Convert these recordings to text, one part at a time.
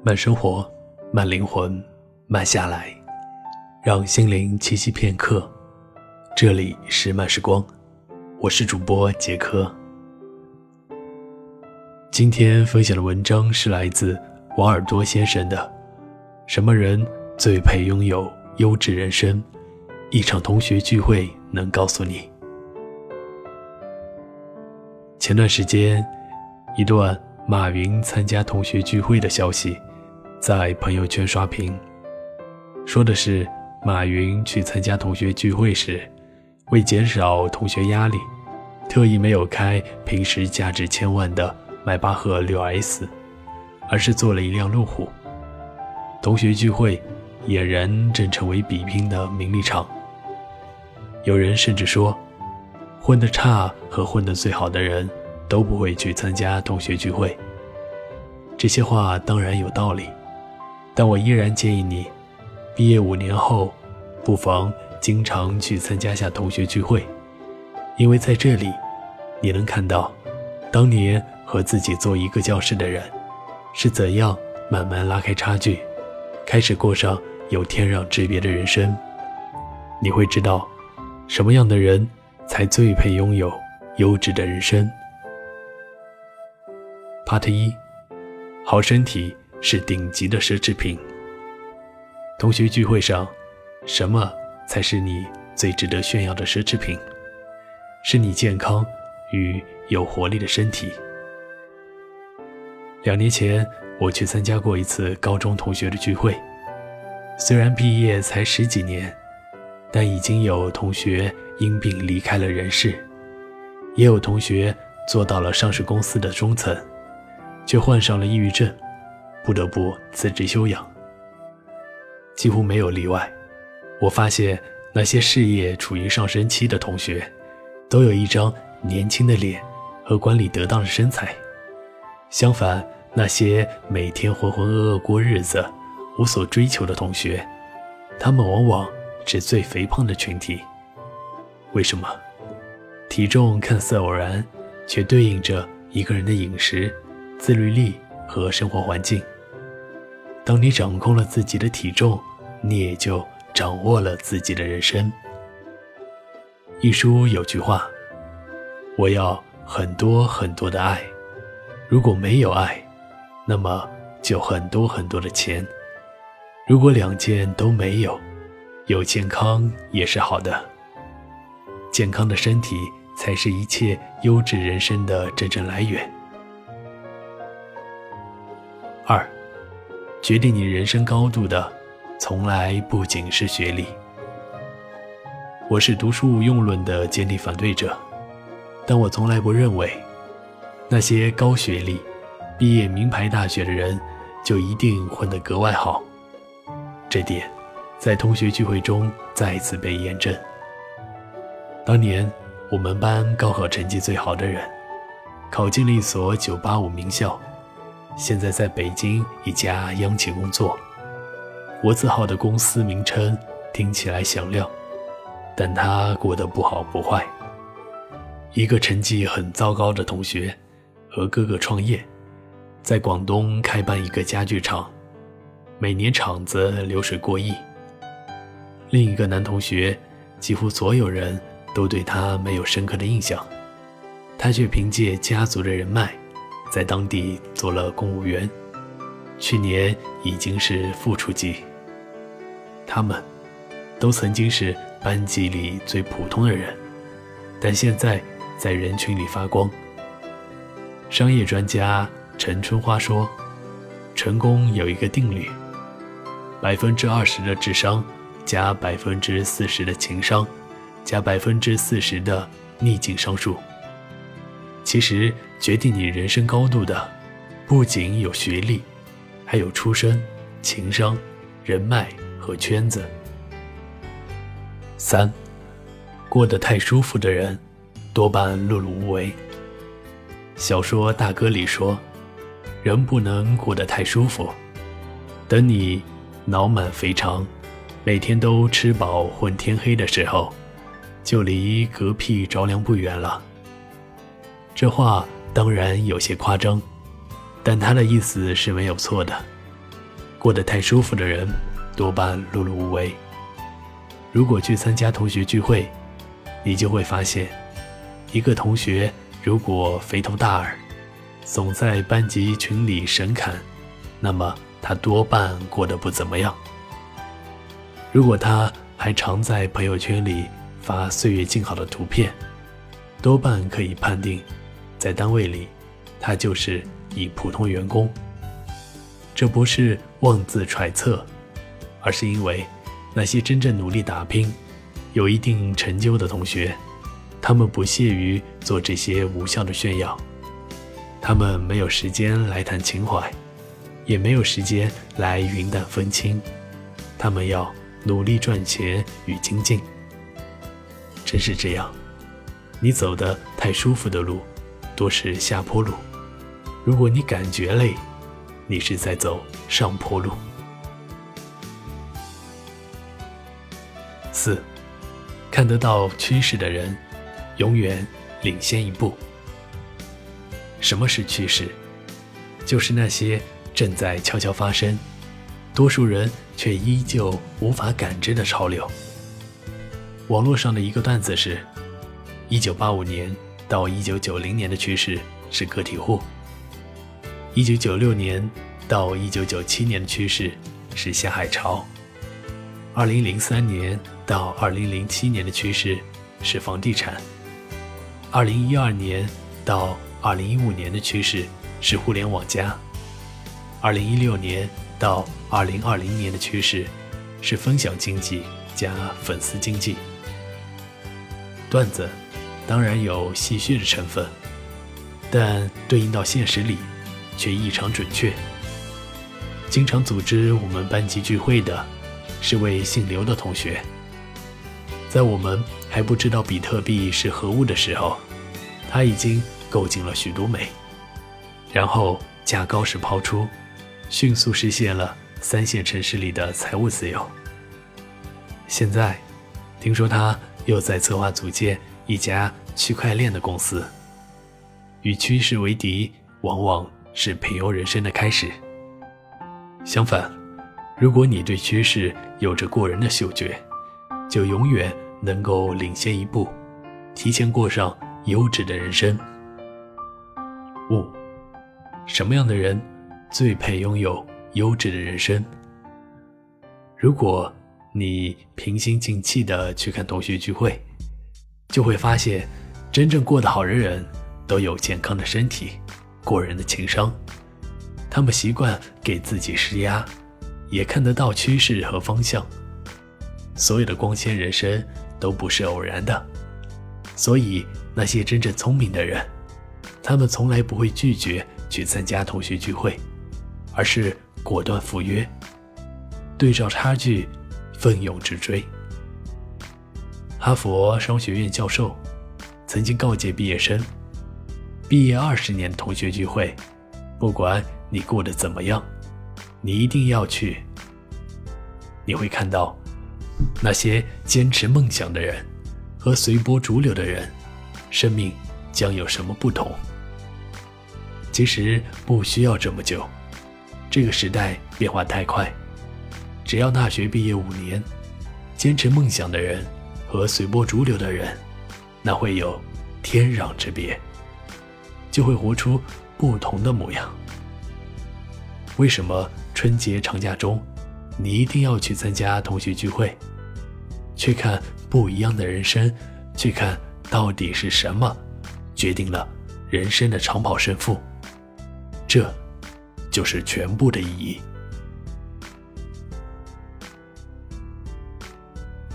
慢生活，慢灵魂，慢下来，让心灵栖息片刻。这里是慢时光，我是主播杰克。今天分享的文章是来自王尔多先生的《什么人最配拥有优质人生》，一场同学聚会能告诉你。前段时间，一段马云参加同学聚会的消息在朋友圈刷屏，说的是马云去参加同学聚会时，为减少同学压力，特意没有开平时价值千万的迈巴赫六 S，而是坐了一辆路虎。同学聚会俨然正成为比拼的名利场。有人甚至说，混得差和混得最好的人。都不会去参加同学聚会。这些话当然有道理，但我依然建议你，毕业五年后，不妨经常去参加下同学聚会，因为在这里，你能看到，当年和自己坐一个教室的人，是怎样慢慢拉开差距，开始过上有天壤之别的人生。你会知道，什么样的人才最配拥有优质的人生。Part 一，好身体是顶级的奢侈品。同学聚会上，什么才是你最值得炫耀的奢侈品？是你健康与有活力的身体。两年前，我去参加过一次高中同学的聚会。虽然毕业才十几年，但已经有同学因病离开了人世，也有同学做到了上市公司的中层。却患上了抑郁症，不得不辞职休养。几乎没有例外。我发现那些事业处于上升期的同学，都有一张年轻的脸和管理得当的身材。相反，那些每天浑浑噩噩过日子、无所追求的同学，他们往往是最肥胖的群体。为什么？体重看似偶然，却对应着一个人的饮食。自律力和生活环境。当你掌控了自己的体重，你也就掌握了自己的人生。一书有句话：“我要很多很多的爱，如果没有爱，那么就很多很多的钱。如果两件都没有，有健康也是好的。健康的身体才是一切优质人生的真正来源。”二，决定你人生高度的，从来不仅是学历。我是读书无用论的坚定反对者，但我从来不认为，那些高学历、毕业名牌大学的人就一定混得格外好。这点，在同学聚会中再一次被验证。当年我们班高考成绩最好的人，考进了一所985名校。现在在北京一家央企工作，国字号的公司名称听起来响亮，但他过得不好不坏。一个成绩很糟糕的同学和哥哥创业，在广东开办一个家具厂，每年厂子流水过亿。另一个男同学，几乎所有人都对他没有深刻的印象，他却凭借家族的人脉。在当地做了公务员，去年已经是副处级。他们，都曾经是班级里最普通的人，但现在在人群里发光。商业专家陈春花说：“成功有一个定律，百分之二十的智商加百分之四十的情商，加百分之四十的逆境商数。”其实决定你人生高度的，不仅有学历，还有出身、情商、人脉和圈子。三，过得太舒服的人，多半碌碌无为。小说《大哥》里说，人不能过得太舒服，等你脑满肥肠，每天都吃饱混天黑的时候，就离嗝屁着凉不远了。这话当然有些夸张，但他的意思是没有错的。过得太舒服的人，多半碌碌无为。如果去参加同学聚会，你就会发现，一个同学如果肥头大耳，总在班级群里神侃，那么他多半过得不怎么样。如果他还常在朋友圈里发岁月静好的图片，多半可以判定，在单位里，他就是一普通员工。这不是妄自揣测，而是因为那些真正努力打拼、有一定成就的同学，他们不屑于做这些无效的炫耀，他们没有时间来谈情怀，也没有时间来云淡风轻，他们要努力赚钱与精进。真是这样。你走的太舒服的路，多是下坡路。如果你感觉累，你是在走上坡路。四，看得到趋势的人，永远领先一步。什么是趋势？就是那些正在悄悄发生，多数人却依旧无法感知的潮流。网络上的一个段子是。一九八五年到一九九零年的趋势是个体户，一九九六年到一九九七年的趋势是下海潮，二零零三年到二零零七年的趋势是房地产，二零一二年到二零一五年的趋势是互联网加，二零一六年到二零二零年的趋势是分享经济加粉丝经济。段子。当然有戏谑的成分，但对应到现实里，却异常准确。经常组织我们班级聚会的，是位姓刘的同学。在我们还不知道比特币是何物的时候，他已经购进了许多美，然后价高时抛出，迅速实现了三线城市里的财务自由。现在，听说他又在策划组建。一家区块链的公司，与趋势为敌，往往是平庸人生的开始。相反，如果你对趋势有着过人的嗅觉，就永远能够领先一步，提前过上优质的人生。五，什么样的人最配拥有优质的人生？如果你平心静气的去看同学聚会。就会发现，真正过得好的人，都有健康的身体，过人的情商。他们习惯给自己施压，也看得到趋势和方向。所有的光鲜人生都不是偶然的，所以那些真正聪明的人，他们从来不会拒绝去参加同学聚会，而是果断赴约，对照差距，奋勇直追。哈佛商学院教授曾经告诫毕业生：毕业二十年同学聚会，不管你过得怎么样，你一定要去。你会看到那些坚持梦想的人和随波逐流的人，生命将有什么不同。其实不需要这么久，这个时代变化太快，只要大学毕业五年，坚持梦想的人。和随波逐流的人，那会有天壤之别，就会活出不同的模样。为什么春节长假中，你一定要去参加同学聚会，去看不一样的人生，去看到底是什么决定了人生的长跑胜负？这，就是全部的意义。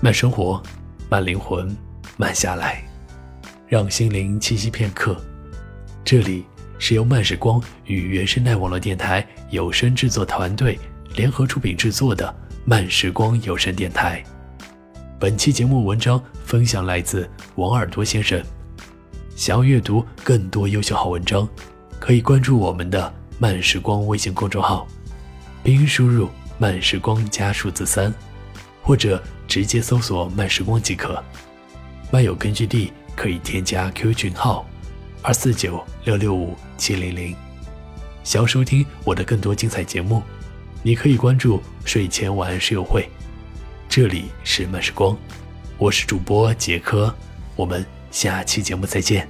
慢生活。慢灵魂，慢下来，让心灵栖息片刻。这里是由慢时光与原生态网络电台有声制作团队联合出品制作的慢时光有声电台。本期节目文章分享来自王耳朵先生。想要阅读更多优秀好文章，可以关注我们的慢时光微信公众号，并输入“慢时光”加数字三。或者直接搜索“慢时光”即可。漫友根据地可以添加 Q 群号：二四九六六五七零零。想要收听我的更多精彩节目，你可以关注睡前晚安室友会。这里是慢时光，我是主播杰科，我们下期节目再见。